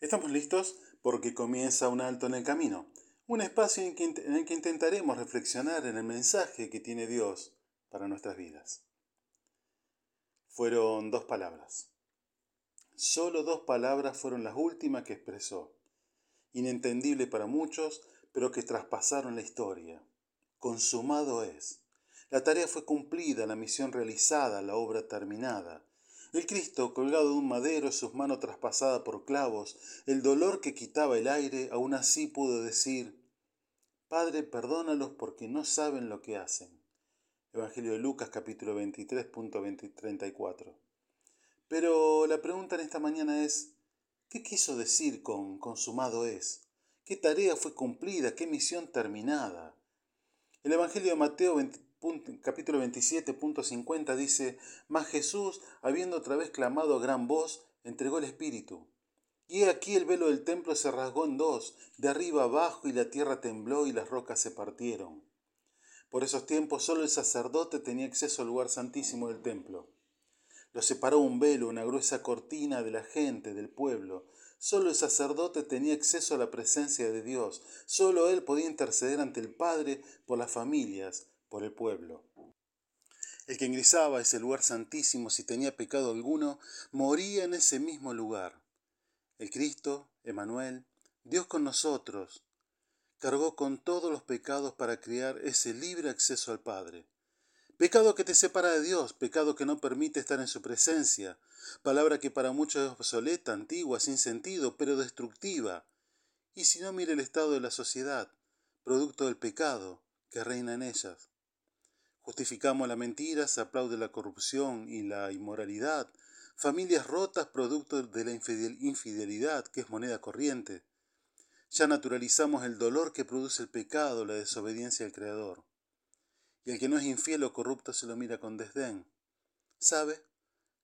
Estamos listos porque comienza un alto en el camino, un espacio en, el que intentaremos reflexionar en el mensaje que tiene Dios para nuestras vidas. Fueron dos palabras. Solo dos palabras fueron las últimas que expresó, inentendible para muchos, pero que traspasaron la historia. Consumado es. La tarea fue cumplida, la misión realizada, la obra terminada. El Cristo colgado de un madero, sus manos traspasadas por clavos, el dolor que quitaba el aire, aún así pudo decir, Padre, perdónalos porque no saben lo que hacen. Evangelio de Lucas capítulo 23, punto 34. Pero la pregunta en esta mañana es, ¿qué quiso decir con consumado es? ¿Qué tarea fue cumplida? ¿Qué misión terminada? El Evangelio de Mateo 23, punto, capítulo 27.50 dice, mas Jesús, habiendo otra vez clamado a gran voz, entregó el Espíritu. Y he aquí el velo del templo se rasgó en dos, de arriba abajo, y la tierra tembló y las rocas se partieron. Por esos tiempos solo el sacerdote tenía acceso al lugar santísimo del templo. Lo separó un velo, una gruesa cortina de la gente, del pueblo. Solo el sacerdote tenía acceso a la presencia de Dios. Solo él podía interceder ante el Padre por las familias, por el pueblo. El que ingresaba a ese lugar santísimo si tenía pecado alguno, moría en ese mismo lugar. El Cristo, Emanuel, Dios con nosotros, cargó con todos los pecados para crear ese libre acceso al Padre. Pecado que te separa de Dios, pecado que no permite estar en su presencia, palabra que para muchos es obsoleta, antigua, sin sentido, pero destructiva. Y si no mire el estado de la sociedad, producto del pecado que reina en ellas. Justificamos la mentira, se aplaude la corrupción y la inmoralidad, familias rotas producto de la infidelidad, que es moneda corriente. Ya naturalizamos el dolor que produce el pecado, la desobediencia al Creador. Y el que no es infiel o corrupto se lo mira con desdén. ¿Sabe?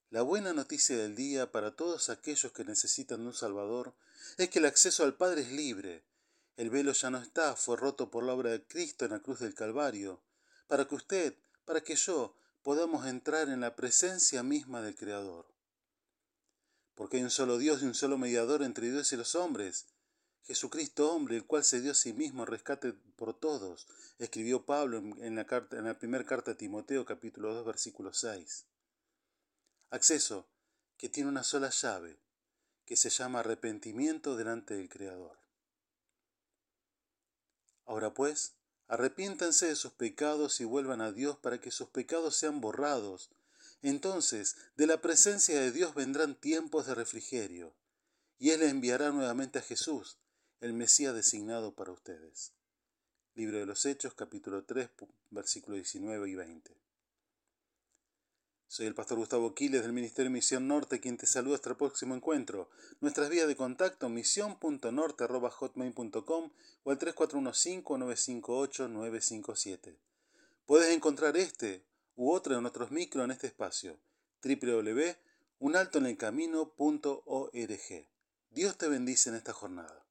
La buena noticia del día para todos aquellos que necesitan de un Salvador es que el acceso al Padre es libre. El velo ya no está, fue roto por la obra de Cristo en la cruz del Calvario para que usted, para que yo, podamos entrar en la presencia misma del Creador. Porque hay un solo Dios y un solo mediador entre Dios y los hombres, Jesucristo hombre, el cual se dio a sí mismo rescate por todos, escribió Pablo en la, carta, en la primera carta de Timoteo capítulo 2 versículo 6. Acceso que tiene una sola llave, que se llama arrepentimiento delante del Creador. Ahora pues, Arrepiéntanse de sus pecados y vuelvan a Dios para que sus pecados sean borrados. Entonces, de la presencia de Dios vendrán tiempos de refrigerio, y Él enviará nuevamente a Jesús, el Mesías designado para ustedes. Libro de los Hechos, capítulo 3, versículos 19 y 20. Soy el pastor Gustavo Quiles del Ministerio Misión Norte, quien te saluda hasta el próximo encuentro. Nuestras vías de contacto misión.norte.hotmail.com o al 3415-958-957. Puedes encontrar este u otro de nuestros micros en este espacio www.unaltoenelcamino.org. Dios te bendice en esta jornada.